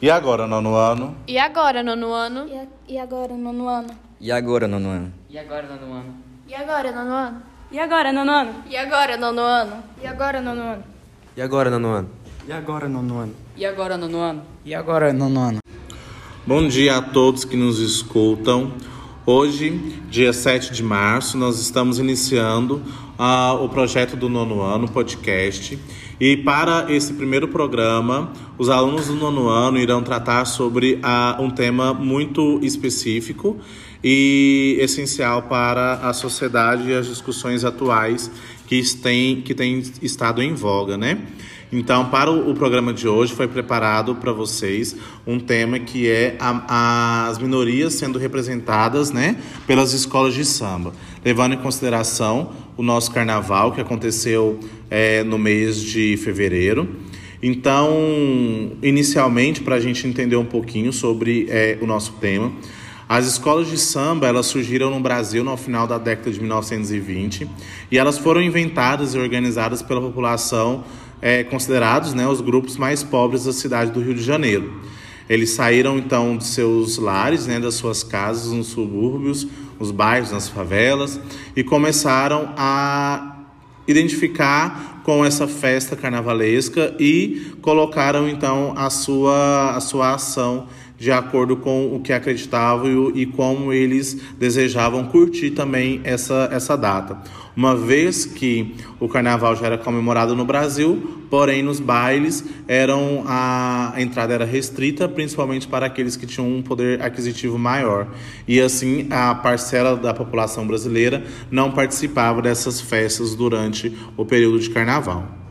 E agora, nono ano? E agora, nono ano? E, a- e agora, nono ano? E agora, nono ano? E agora, nono ano? E agora, nono ano? E agora, nono ano? E agora, nono ano? E agora, nono ano? E agora, nono ano? E agora, nono ano? E agora, nono ano? E agora, nono ano? Bom dia a todos que nos escutam. Hoje, dia 7 de março, nós estamos iniciando ah, o projeto do nono ano podcast. E para esse primeiro programa, os alunos do nono ano irão tratar sobre ah, um tema muito específico e essencial para a sociedade e as discussões atuais que têm, que têm estado em voga, né? Então, para o, o programa de hoje, foi preparado para vocês um tema que é a- as minorias sendo representadas né, pelas escolas de samba, levando em consideração o nosso carnaval, que aconteceu é, no mês de fevereiro. Então, inicialmente, para a gente entender um pouquinho sobre é, o nosso tema, as escolas de samba elas surgiram no Brasil no final da década de 1920 e elas foram inventadas e organizadas pela população é, considerados né, os grupos mais pobres da cidade do Rio de Janeiro. Eles saíram então de seus lares, né, das suas casas nos subúrbios, nos bairros, nas favelas e começaram a identificar com essa festa carnavalesca e colocaram então a sua, a sua ação de acordo com o que acreditavam e, e como eles desejavam curtir também essa, essa data. Uma vez que o carnaval já era comemorado no Brasil, porém nos bailes eram a entrada era restrita, principalmente para aqueles que tinham um poder aquisitivo maior. E assim a parcela da população brasileira não participava dessas festas durante o período de carnaval.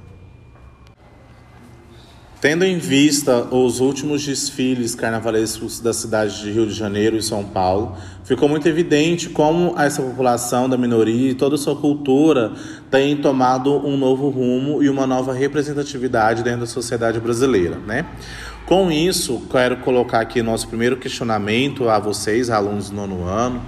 Tendo em vista os últimos desfiles carnavalescos da cidade de Rio de Janeiro e São Paulo, ficou muito evidente como essa população da minoria e toda sua cultura tem tomado um novo rumo e uma nova representatividade dentro da sociedade brasileira, né? Com isso, quero colocar aqui nosso primeiro questionamento a vocês, alunos do nono ano,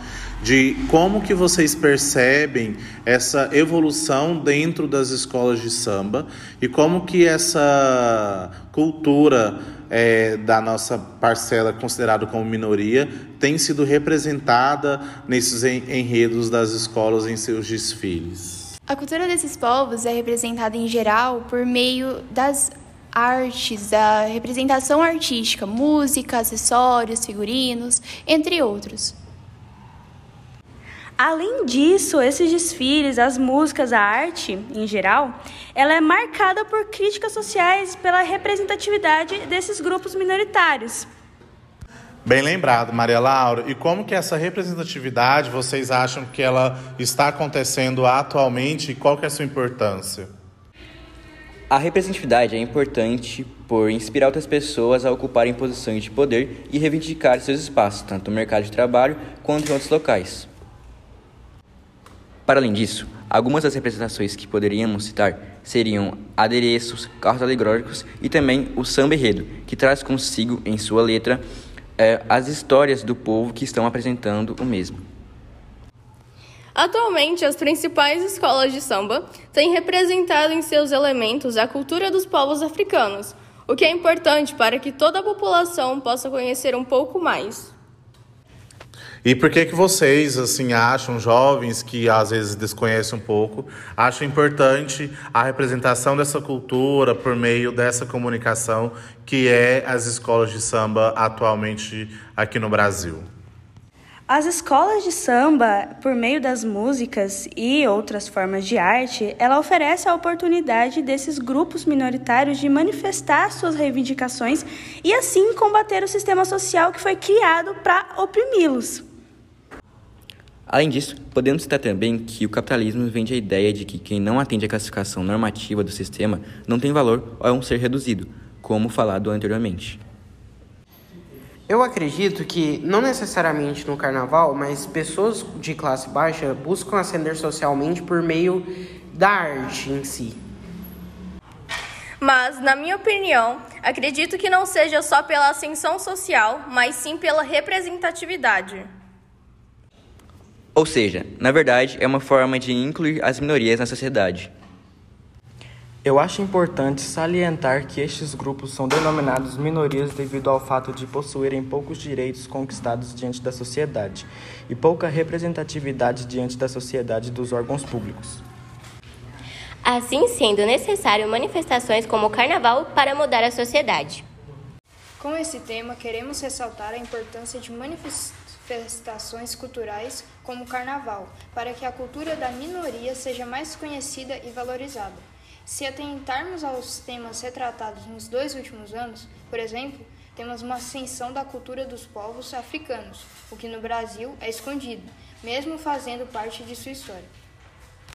de como que vocês percebem essa evolução dentro das escolas de samba e como que essa cultura eh, da nossa parcela considerada como minoria tem sido representada nesses en- enredos das escolas em seus desfiles. A cultura desses povos é representada em geral por meio das artes, da representação artística, música, acessórios, figurinos, entre outros. Além disso, esses desfiles, as músicas, a arte em geral, ela é marcada por críticas sociais pela representatividade desses grupos minoritários. Bem lembrado, Maria Laura. E como que essa representatividade vocês acham que ela está acontecendo atualmente e qual que é a sua importância? A representatividade é importante por inspirar outras pessoas a ocuparem posições de poder e reivindicar seus espaços, tanto no mercado de trabalho quanto em outros locais. Para além disso, algumas das representações que poderíamos citar seriam adereços, carros alegóricos e também o samba enredo, que traz consigo em sua letra eh, as histórias do povo que estão apresentando o mesmo. Atualmente, as principais escolas de samba têm representado em seus elementos a cultura dos povos africanos, o que é importante para que toda a população possa conhecer um pouco mais. E por que que vocês, assim, acham, jovens que às vezes desconhecem um pouco, acham importante a representação dessa cultura por meio dessa comunicação que é as escolas de samba atualmente aqui no Brasil? As escolas de samba, por meio das músicas e outras formas de arte, ela oferece a oportunidade desses grupos minoritários de manifestar suas reivindicações e assim combater o sistema social que foi criado para oprimi-los. Além disso, podemos citar também que o capitalismo vende a ideia de que quem não atende à classificação normativa do sistema não tem valor ou é um ser reduzido, como falado anteriormente. Eu acredito que, não necessariamente no carnaval, mas pessoas de classe baixa buscam ascender socialmente por meio da arte em si. Mas, na minha opinião, acredito que não seja só pela ascensão social, mas sim pela representatividade. Ou seja, na verdade, é uma forma de incluir as minorias na sociedade. Eu acho importante salientar que estes grupos são denominados minorias devido ao fato de possuírem poucos direitos conquistados diante da sociedade e pouca representatividade diante da sociedade dos órgãos públicos. Assim sendo necessário manifestações como o carnaval para mudar a sociedade. Com esse tema, queremos ressaltar a importância de manifestações culturais como o carnaval, para que a cultura da minoria seja mais conhecida e valorizada. Se atentarmos aos temas retratados nos dois últimos anos, por exemplo, temos uma ascensão da cultura dos povos africanos, o que no Brasil é escondido, mesmo fazendo parte de sua história.